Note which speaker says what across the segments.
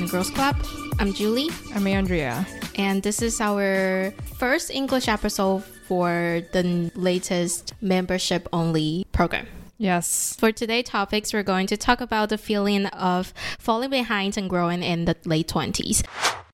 Speaker 1: the Girls Club. I'm Julie.
Speaker 2: I'm Andrea.
Speaker 1: And this is our first English episode for the latest membership only program.
Speaker 2: Yes.
Speaker 1: For today's topics, we're going to talk about the feeling of falling behind and growing in the late 20s.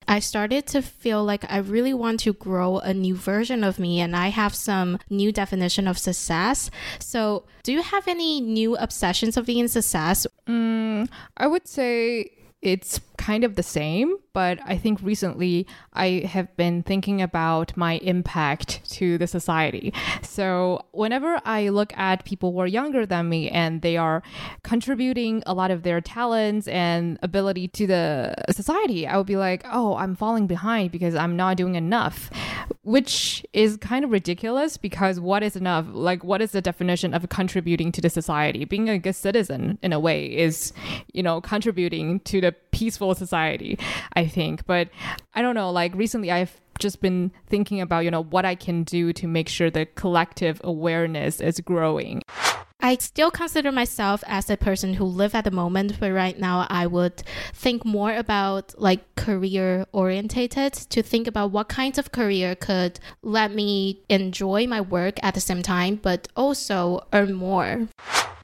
Speaker 1: I started to feel like I really want to grow a new version of me and I have some new definition of success. So, do you have any new obsessions of being success?
Speaker 2: Mm, I would say it's kind of the same, but I think recently I have been thinking about my impact to the society. So whenever I look at people who are younger than me and they are contributing a lot of their talents and ability to the society, I would be like, oh, I'm falling behind because I'm not doing enough, which is kind of ridiculous because what is enough? Like, what is the definition of contributing to the society? Being a good citizen, in a way, is, you know, contributing to the peaceful society, I think. But I don't know, like recently I've just been thinking about, you know, what I can do to make sure the collective awareness is growing.
Speaker 1: I still consider myself as a person who live at the moment, but right now I would think more about like career orientated to think about what kinds of career could let me enjoy my work at the same time, but also earn more.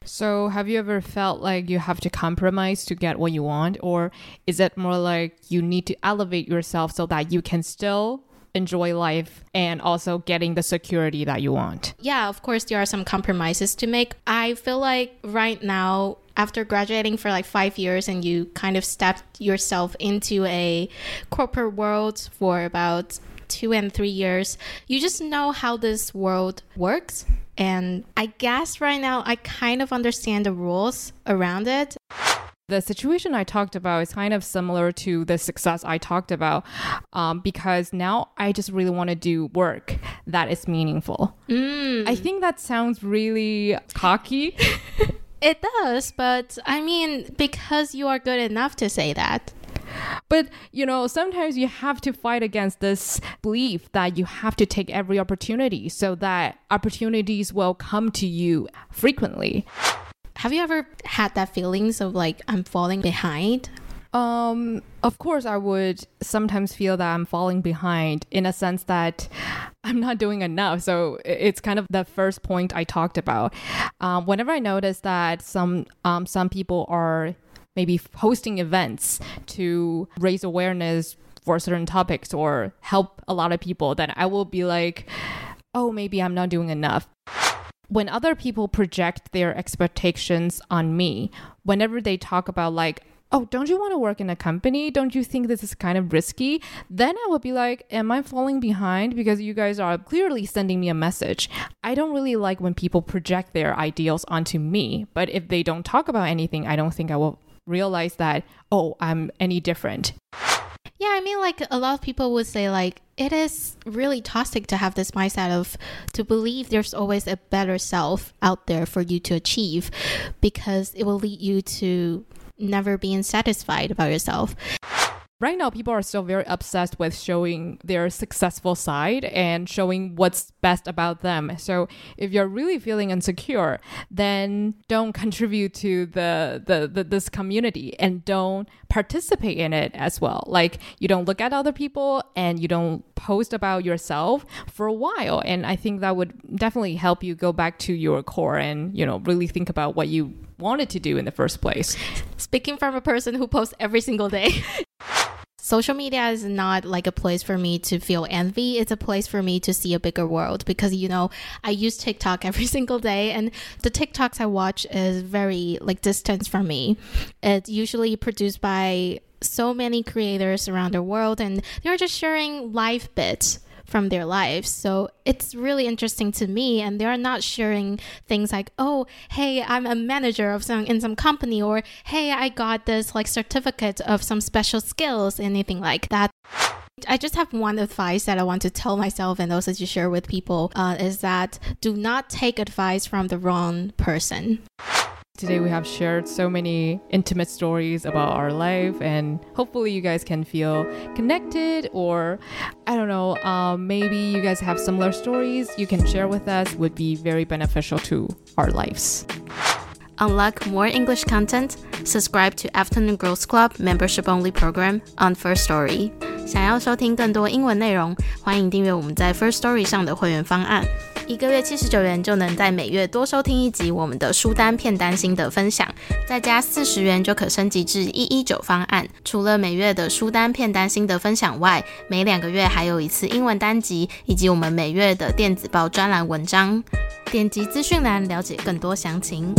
Speaker 2: So, have you ever felt like you have to compromise to get what you want? Or is it more like you need to elevate yourself so that you can still enjoy life and also getting the security that you want?
Speaker 1: Yeah, of course, there are some compromises to make. I feel like right now, after graduating for like five years and you kind of stepped yourself into a corporate world for about two and three years, you just know how this world works and I guess right now I kind of understand the rules around it.
Speaker 2: The situation I talked about is kind of similar to the success I talked about um, because now I just really want to do work that is meaningful.
Speaker 1: Mm.
Speaker 2: I think that sounds really cocky.
Speaker 1: it does, but I mean, because you are good enough to say that.
Speaker 2: But, you know, sometimes you have to fight against this belief that you have to take every opportunity so that opportunities will come to you frequently.
Speaker 1: Have you ever had that feelings of like I'm falling behind?
Speaker 2: Um, of course, I would sometimes feel that I'm falling behind in a sense that I'm not doing enough. So it's kind of the first point I talked about. Um, whenever I notice that some um, some people are maybe hosting events to raise awareness for certain topics or help a lot of people, then I will be like, oh, maybe I'm not doing enough. When other people project their expectations on me, whenever they talk about, like, oh, don't you want to work in a company? Don't you think this is kind of risky? Then I would be like, am I falling behind? Because you guys are clearly sending me a message. I don't really like when people project their ideals onto me, but if they don't talk about anything, I don't think I will realize that, oh, I'm any different.
Speaker 1: Yeah, I mean, like a lot of people would say, like, it is really toxic to have this mindset of to believe there's always a better self out there for you to achieve because it will lead you to never being satisfied about yourself
Speaker 2: right now people are still very obsessed with showing their successful side and showing what's best about them. So if you're really feeling insecure then don't contribute to the, the, the this community and don't participate in it as well. Like you don't look at other people and you don't post about yourself for a while. And i think that would definitely help you go back to your core and you know really think about what you wanted to do in the first place.
Speaker 1: Speaking from a person who posts every single day social media is not like a place for me to feel envy. It's a place for me to see a bigger world because, you know, I use TikTok every single day and the TikToks I watch is very like distance from me. It's usually produced by so many creators around the world and they're just sharing life bits from their lives. So it's really interesting to me. And they're not sharing things like, oh, hey, I'm a manager of some in some company, or hey, I got this like certificate of some special skills, anything like that. I just have one advice that I want to tell myself and also to share with people uh, is that do not take advice from the wrong person.
Speaker 2: Today, we have shared so many intimate stories about our life, and hopefully, you guys can feel connected. Or, I don't know, um, maybe you guys have similar stories you can share with us, would be very beneficial to our lives.
Speaker 1: Unlock more English content, subscribe to Afternoon Girls Club membership only program on Firstory. 想要收听更多英文内容，欢迎订阅我们在 Firstory 上的会员方案。一个月七十九元就能在每月多收听一集我们的书单片单心得分享，再加四十元就可升级至一一九方案。除了每月的书单片单心得分享外，每两个月还有一次英文单集，以及我们每月的电子报专栏文章。点击资讯栏了解更多详情。